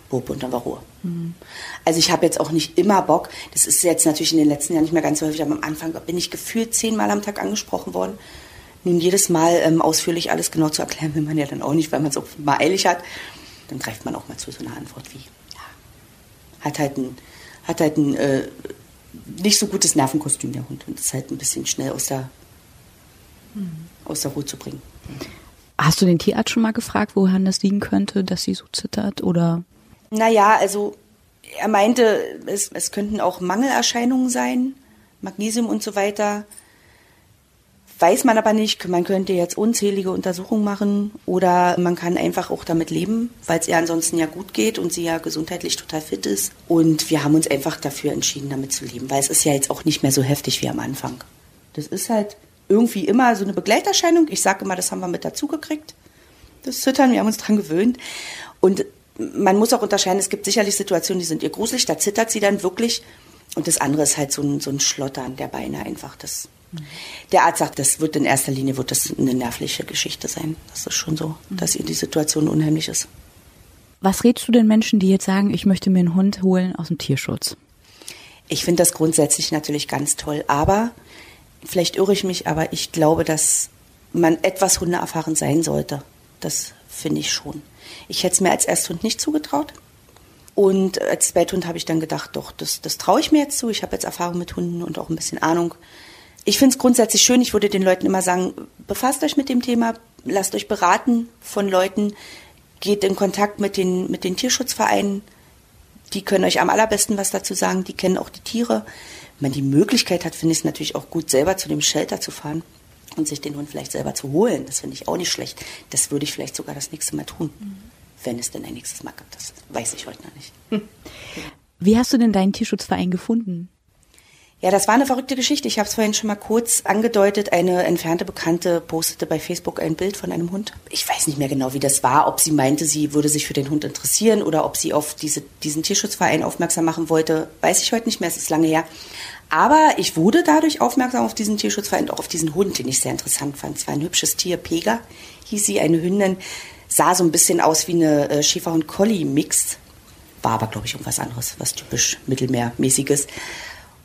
Bub und dann war Ruhe. Mhm. Also ich habe jetzt auch nicht immer Bock. Das ist jetzt natürlich in den letzten Jahren nicht mehr ganz so häufig, aber am Anfang bin ich gefühlt zehnmal am Tag angesprochen worden. Nun jedes Mal ähm, ausführlich alles genau zu erklären, will man ja dann auch nicht, weil man es auch mal eilig hat. Dann greift man auch mal zu so einer Antwort wie, ja, hat halt ein, hat halt ein äh, nicht so gutes Nervenkostüm, der Hund. Und das ist halt ein bisschen schnell aus der, hm. aus der Ruhe zu bringen. Hast du den Tierarzt schon mal gefragt, woran das liegen könnte, dass sie so zittert? Oder? Naja, also er meinte, es, es könnten auch Mangelerscheinungen sein. Magnesium und so weiter. Weiß man aber nicht, man könnte jetzt unzählige Untersuchungen machen oder man kann einfach auch damit leben, weil es ihr ansonsten ja gut geht und sie ja gesundheitlich total fit ist. Und wir haben uns einfach dafür entschieden, damit zu leben, weil es ist ja jetzt auch nicht mehr so heftig wie am Anfang. Das ist halt irgendwie immer so eine Begleiterscheinung. Ich sage immer, das haben wir mit dazu gekriegt. Das Zittern, wir haben uns dran gewöhnt. Und man muss auch unterscheiden, es gibt sicherlich Situationen, die sind ihr gruselig, da zittert sie dann wirklich. Und das andere ist halt so ein, so ein Schlottern der Beine einfach. Das, der Arzt sagt, das wird in erster Linie wird das eine nervliche Geschichte sein. Das ist schon so, dass ihr die Situation unheimlich ist. Was rätst du den Menschen, die jetzt sagen, ich möchte mir einen Hund holen aus dem Tierschutz? Ich finde das grundsätzlich natürlich ganz toll, aber vielleicht irre ich mich, aber ich glaube, dass man etwas hundeerfahren sein sollte. Das finde ich schon. Ich hätte es mir als Ersthund nicht zugetraut. Und als Zweithund habe ich dann gedacht, doch, das, das traue ich mir jetzt zu. Ich habe jetzt Erfahrung mit Hunden und auch ein bisschen Ahnung. Ich finde es grundsätzlich schön. Ich würde den Leuten immer sagen, befasst euch mit dem Thema, lasst euch beraten von Leuten, geht in Kontakt mit den, mit den Tierschutzvereinen. Die können euch am allerbesten was dazu sagen. Die kennen auch die Tiere. Wenn man die Möglichkeit hat, finde ich es natürlich auch gut, selber zu dem Shelter zu fahren und sich den Hund vielleicht selber zu holen. Das finde ich auch nicht schlecht. Das würde ich vielleicht sogar das nächste Mal tun. Mhm wenn es denn ein nächstes Mal gibt. Das weiß ich heute noch nicht. Hm. Wie hast du denn deinen Tierschutzverein gefunden? Ja, das war eine verrückte Geschichte. Ich habe es vorhin schon mal kurz angedeutet. Eine entfernte Bekannte postete bei Facebook ein Bild von einem Hund. Ich weiß nicht mehr genau, wie das war, ob sie meinte, sie würde sich für den Hund interessieren oder ob sie auf diese, diesen Tierschutzverein aufmerksam machen wollte. Weiß ich heute nicht mehr, es ist lange her. Aber ich wurde dadurch aufmerksam auf diesen Tierschutzverein, auch auf diesen Hund, den ich sehr interessant fand. Es war ein hübsches Tier, Pega hieß sie, eine Hündin sah so ein bisschen aus wie eine äh, Schäferhund-Collie-Mix. War aber, glaube ich, irgendwas anderes, was typisch Mittelmeermäßiges.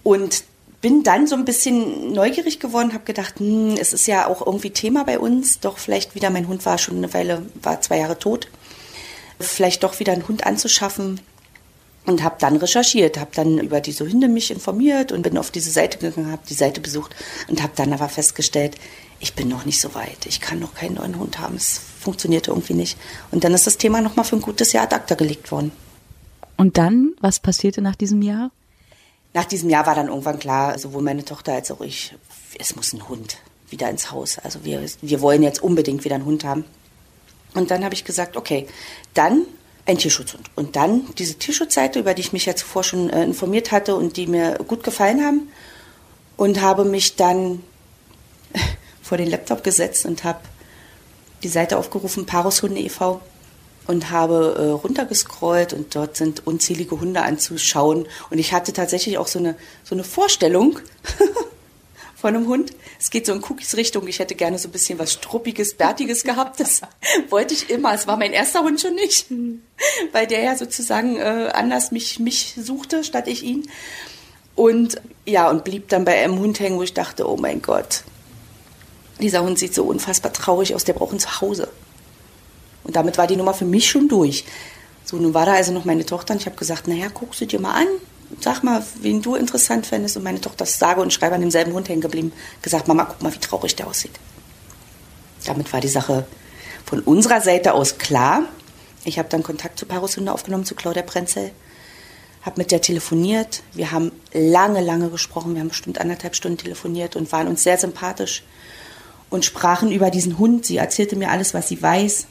Und bin dann so ein bisschen neugierig geworden, habe gedacht, hm, es ist ja auch irgendwie Thema bei uns, doch vielleicht wieder, mein Hund war schon eine Weile, war zwei Jahre tot, vielleicht doch wieder einen Hund anzuschaffen und habe dann recherchiert, habe dann über diese Hunde mich informiert und bin auf diese Seite gegangen, habe die Seite besucht und habe dann aber festgestellt, ich bin noch nicht so weit, ich kann noch keinen neuen Hund haben, es funktionierte irgendwie nicht. Und dann ist das Thema nochmal für ein gutes Jahr ad acta gelegt worden. Und dann, was passierte nach diesem Jahr? Nach diesem Jahr war dann irgendwann klar, sowohl meine Tochter als auch ich, es muss ein Hund wieder ins Haus. Also wir, wir wollen jetzt unbedingt wieder einen Hund haben. Und dann habe ich gesagt, okay, dann ein Tierschutzhund. Und dann diese Tierschutzseite, über die ich mich ja zuvor schon äh, informiert hatte und die mir gut gefallen haben. Und habe mich dann vor den Laptop gesetzt und habe die Seite aufgerufen, Parushunde e.V. und habe äh, runtergescrollt und dort sind unzählige Hunde anzuschauen. Und ich hatte tatsächlich auch so eine, so eine Vorstellung von einem Hund. Es geht so in Cookies Richtung. Ich hätte gerne so ein bisschen was Struppiges, Bärtiges gehabt. Das wollte ich immer. Es war mein erster Hund schon nicht, weil der ja sozusagen äh, anders mich, mich suchte, statt ich ihn. Und ja, und blieb dann bei einem Hund hängen, wo ich dachte, oh mein Gott, dieser Hund sieht so unfassbar traurig aus, der braucht ein Zuhause. Und damit war die Nummer für mich schon durch. So, nun war da also noch meine Tochter und ich habe gesagt, naja, guck sie dir mal an, sag mal, wen du interessant fändest. Und meine Tochter ist sage und schreibe an demselben Hund hängen geblieben, gesagt, Mama, guck mal, wie traurig der aussieht. Damit war die Sache von unserer Seite aus klar. Ich habe dann Kontakt zu Parushunde aufgenommen, zu Claudia Prenzel, habe mit der telefoniert. Wir haben lange, lange gesprochen. Wir haben bestimmt anderthalb Stunden telefoniert und waren uns sehr sympathisch und sprachen über diesen Hund. Sie erzählte mir alles, was sie weiß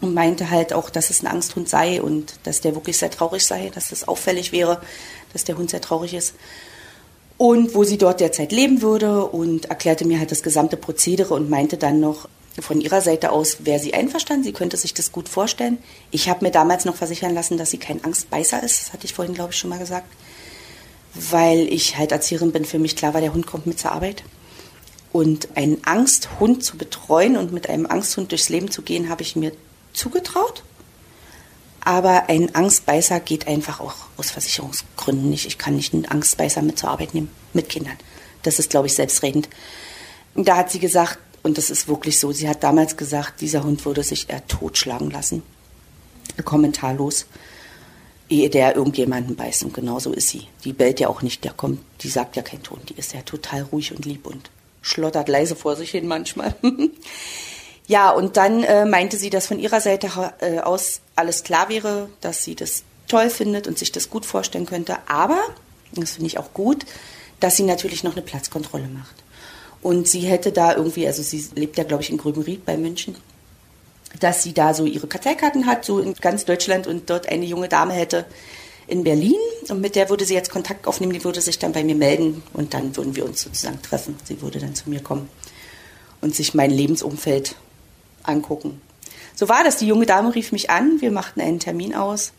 und meinte halt auch, dass es ein Angsthund sei und dass der wirklich sehr traurig sei, dass das auffällig wäre, dass der Hund sehr traurig ist. Und wo sie dort derzeit leben würde und erklärte mir halt das gesamte Prozedere und meinte dann noch, von ihrer Seite aus wäre sie einverstanden, sie könnte sich das gut vorstellen. Ich habe mir damals noch versichern lassen, dass sie kein Angstbeißer ist, das hatte ich vorhin, glaube ich, schon mal gesagt, weil ich halt Erzieherin bin, für mich klar war, der Hund kommt mit zur Arbeit. Und einen Angsthund zu betreuen und mit einem Angsthund durchs Leben zu gehen, habe ich mir zugetraut. Aber ein Angstbeißer geht einfach auch aus Versicherungsgründen nicht. Ich kann nicht einen Angstbeißer mit zur Arbeit nehmen, mit Kindern. Das ist, glaube ich, selbstredend. Da hat sie gesagt, und das ist wirklich so, sie hat damals gesagt, dieser Hund würde sich eher totschlagen lassen. Kommentarlos. Ehe der irgendjemanden beißt. Und genau so ist sie. Die bellt ja auch nicht, der kommt, die sagt ja keinen Ton. Die ist ja total ruhig und lieb und schlottert leise vor sich hin manchmal. ja, und dann äh, meinte sie, dass von ihrer Seite äh, aus alles klar wäre, dass sie das toll findet und sich das gut vorstellen könnte. Aber, das finde ich auch gut, dass sie natürlich noch eine Platzkontrolle macht. Und sie hätte da irgendwie, also sie lebt ja, glaube ich, in Grübenried bei München, dass sie da so ihre Karteikarten hat, so in ganz Deutschland und dort eine junge Dame hätte in Berlin und mit der würde sie jetzt Kontakt aufnehmen, die würde sich dann bei mir melden und dann würden wir uns sozusagen treffen. Sie würde dann zu mir kommen und sich mein Lebensumfeld angucken. So war das. Die junge Dame rief mich an, wir machten einen Termin aus.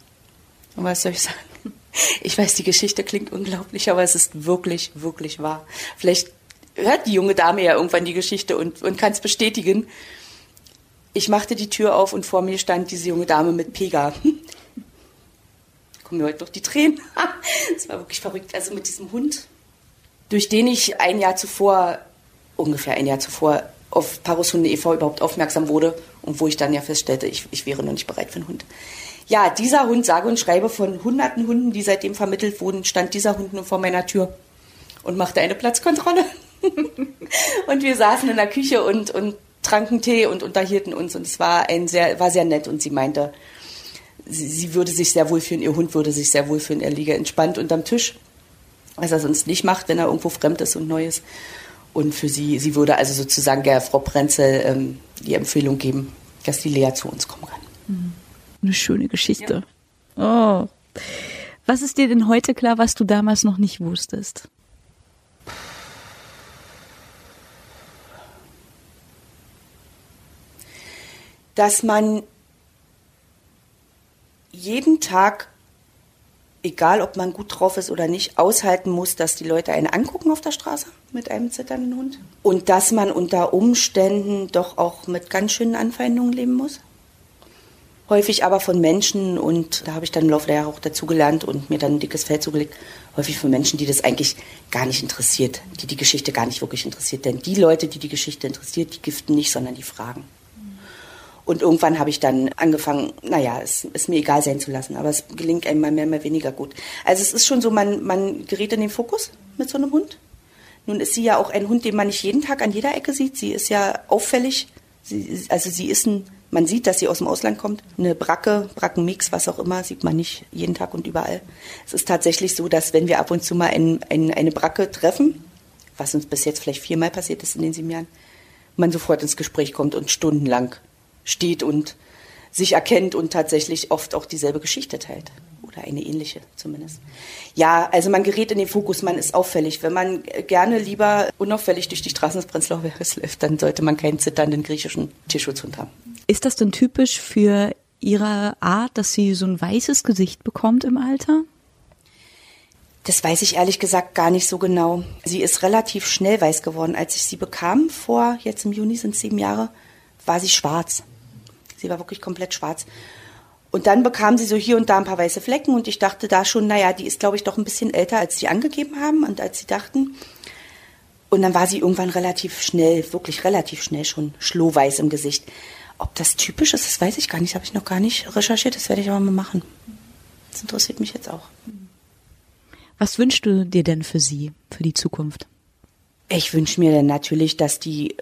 Und was soll ich sagen? Ich weiß, die Geschichte klingt unglaublich, aber es ist wirklich, wirklich wahr. Vielleicht hört die junge Dame ja irgendwann die Geschichte und, und kann es bestätigen. Ich machte die Tür auf und vor mir stand diese junge Dame mit Pega. Kommen mir heute noch die Tränen. Es war wirklich verrückt. Also mit diesem Hund, durch den ich ein Jahr zuvor, ungefähr ein Jahr zuvor, auf Parushunde e.V. überhaupt aufmerksam wurde und wo ich dann ja feststellte, ich, ich wäre noch nicht bereit für einen Hund. Ja, dieser Hund, sage und schreibe von hunderten Hunden, die seitdem vermittelt wurden, stand dieser Hund nur vor meiner Tür und machte eine Platzkontrolle. und wir saßen in der Küche und, und tranken Tee und unterhielten uns und es war ein sehr, war sehr nett und sie meinte, sie, sie würde sich sehr wohlfühlen, ihr Hund würde sich sehr wohlfühlen, er liege entspannt unterm Tisch, was er sonst nicht macht, wenn er irgendwo fremd ist und neu ist. Und für sie, sie würde also sozusagen der Frau Prenzel ähm, die Empfehlung geben, dass die Lea zu uns kommen kann. Mhm. Eine schöne Geschichte. Ja. Oh. Was ist dir denn heute klar, was du damals noch nicht wusstest? dass man jeden Tag, egal ob man gut drauf ist oder nicht, aushalten muss, dass die Leute einen angucken auf der Straße mit einem zitternden Hund. Und dass man unter Umständen doch auch mit ganz schönen Anfeindungen leben muss. Häufig aber von Menschen, und da habe ich dann im Laufe der Jahre auch dazugelernt und mir dann ein dickes Feld zugelegt, häufig von Menschen, die das eigentlich gar nicht interessiert, die die Geschichte gar nicht wirklich interessiert. Denn die Leute, die die Geschichte interessiert, die giften nicht, sondern die fragen. Und irgendwann habe ich dann angefangen, naja, es ist mir egal sein zu lassen, aber es gelingt einem mal mehr, mal weniger gut. Also es ist schon so, man, man gerät in den Fokus mit so einem Hund. Nun ist sie ja auch ein Hund, den man nicht jeden Tag an jeder Ecke sieht. Sie ist ja auffällig. Sie, also sie ist ein, man sieht, dass sie aus dem Ausland kommt. Eine Bracke, Brackenmix, was auch immer, sieht man nicht jeden Tag und überall. Es ist tatsächlich so, dass wenn wir ab und zu mal ein, ein, eine Bracke treffen, was uns bis jetzt vielleicht viermal passiert ist in den sieben Jahren, man sofort ins Gespräch kommt und stundenlang steht und sich erkennt und tatsächlich oft auch dieselbe Geschichte teilt. Oder eine ähnliche zumindest. Ja, also man gerät in den Fokus, man ist auffällig. Wenn man gerne lieber unauffällig durch die Straßen des Prenzlauer Berges läuft, dann sollte man keinen zitternden griechischen Tierschutzhund haben. Ist das denn typisch für Ihre Art, dass sie so ein weißes Gesicht bekommt im Alter? Das weiß ich ehrlich gesagt gar nicht so genau. Sie ist relativ schnell weiß geworden. Als ich sie bekam, vor jetzt im Juni sind es sieben Jahre, war sie schwarz. Sie war wirklich komplett schwarz. Und dann bekam sie so hier und da ein paar weiße Flecken und ich dachte da schon, naja, die ist, glaube ich, doch ein bisschen älter, als sie angegeben haben und als sie dachten. Und dann war sie irgendwann relativ schnell, wirklich relativ schnell schon schlohweiß im Gesicht. Ob das typisch ist, das weiß ich gar nicht, habe ich noch gar nicht recherchiert, das werde ich aber mal machen. Das interessiert mich jetzt auch. Was wünschst du dir denn für sie, für die Zukunft? Ich wünsche mir dann natürlich, dass die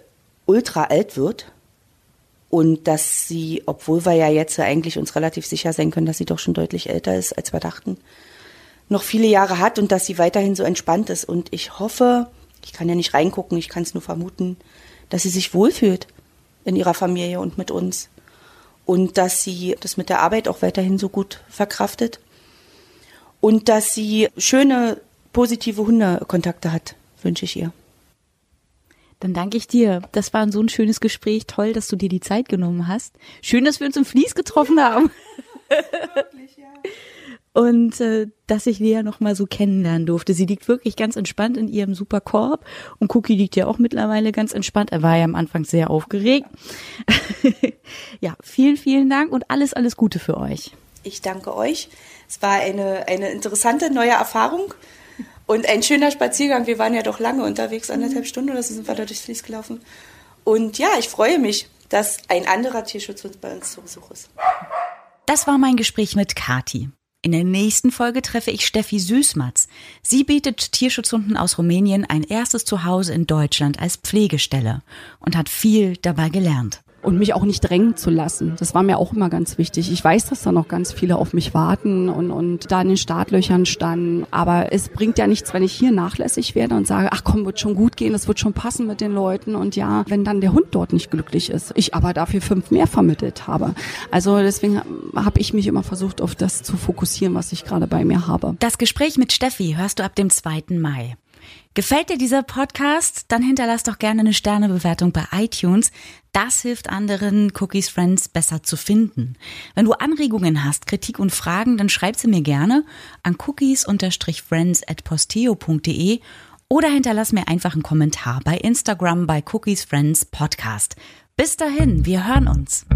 ultra alt wird und dass sie, obwohl wir ja jetzt eigentlich uns relativ sicher sein können, dass sie doch schon deutlich älter ist, als wir dachten, noch viele Jahre hat und dass sie weiterhin so entspannt ist. Und ich hoffe, ich kann ja nicht reingucken, ich kann es nur vermuten, dass sie sich wohlfühlt in ihrer Familie und mit uns. Und dass sie das mit der Arbeit auch weiterhin so gut verkraftet. Und dass sie schöne, positive Hundekontakte hat, wünsche ich ihr. Dann danke ich dir. Das war so ein schönes Gespräch. Toll, dass du dir die Zeit genommen hast. Schön, dass wir uns im Fließ getroffen haben. Wirklich, ja. Und äh, dass ich Lea noch mal so kennenlernen durfte. Sie liegt wirklich ganz entspannt in ihrem super Korb und Cookie liegt ja auch mittlerweile ganz entspannt. Er war ja am Anfang sehr aufgeregt. ja, vielen, vielen Dank und alles, alles Gute für euch. Ich danke euch. Es war eine, eine interessante neue Erfahrung. Und ein schöner Spaziergang. Wir waren ja doch lange unterwegs, anderthalb mhm. Stunden oder so sind wir da durchs Fließ gelaufen. Und ja, ich freue mich, dass ein anderer Tierschutzhund bei uns zu Besuch ist. Das war mein Gespräch mit Kati. In der nächsten Folge treffe ich Steffi Süßmatz. Sie bietet Tierschutzhunden aus Rumänien ein erstes Zuhause in Deutschland als Pflegestelle und hat viel dabei gelernt. Und mich auch nicht drängen zu lassen. Das war mir auch immer ganz wichtig. Ich weiß, dass da noch ganz viele auf mich warten und, und da in den Startlöchern standen. Aber es bringt ja nichts, wenn ich hier nachlässig werde und sage, ach komm, wird schon gut gehen, es wird schon passen mit den Leuten. Und ja, wenn dann der Hund dort nicht glücklich ist, ich aber dafür fünf mehr vermittelt habe. Also deswegen habe ich mich immer versucht, auf das zu fokussieren, was ich gerade bei mir habe. Das Gespräch mit Steffi hörst du ab dem 2. Mai. Gefällt dir dieser Podcast? Dann hinterlass doch gerne eine Sternebewertung bei iTunes. Das hilft anderen Cookies Friends besser zu finden. Wenn du Anregungen hast, Kritik und Fragen, dann schreib sie mir gerne an cookies-friends at posteo.de oder hinterlass mir einfach einen Kommentar bei Instagram bei Cookies Friends Podcast. Bis dahin, wir hören uns.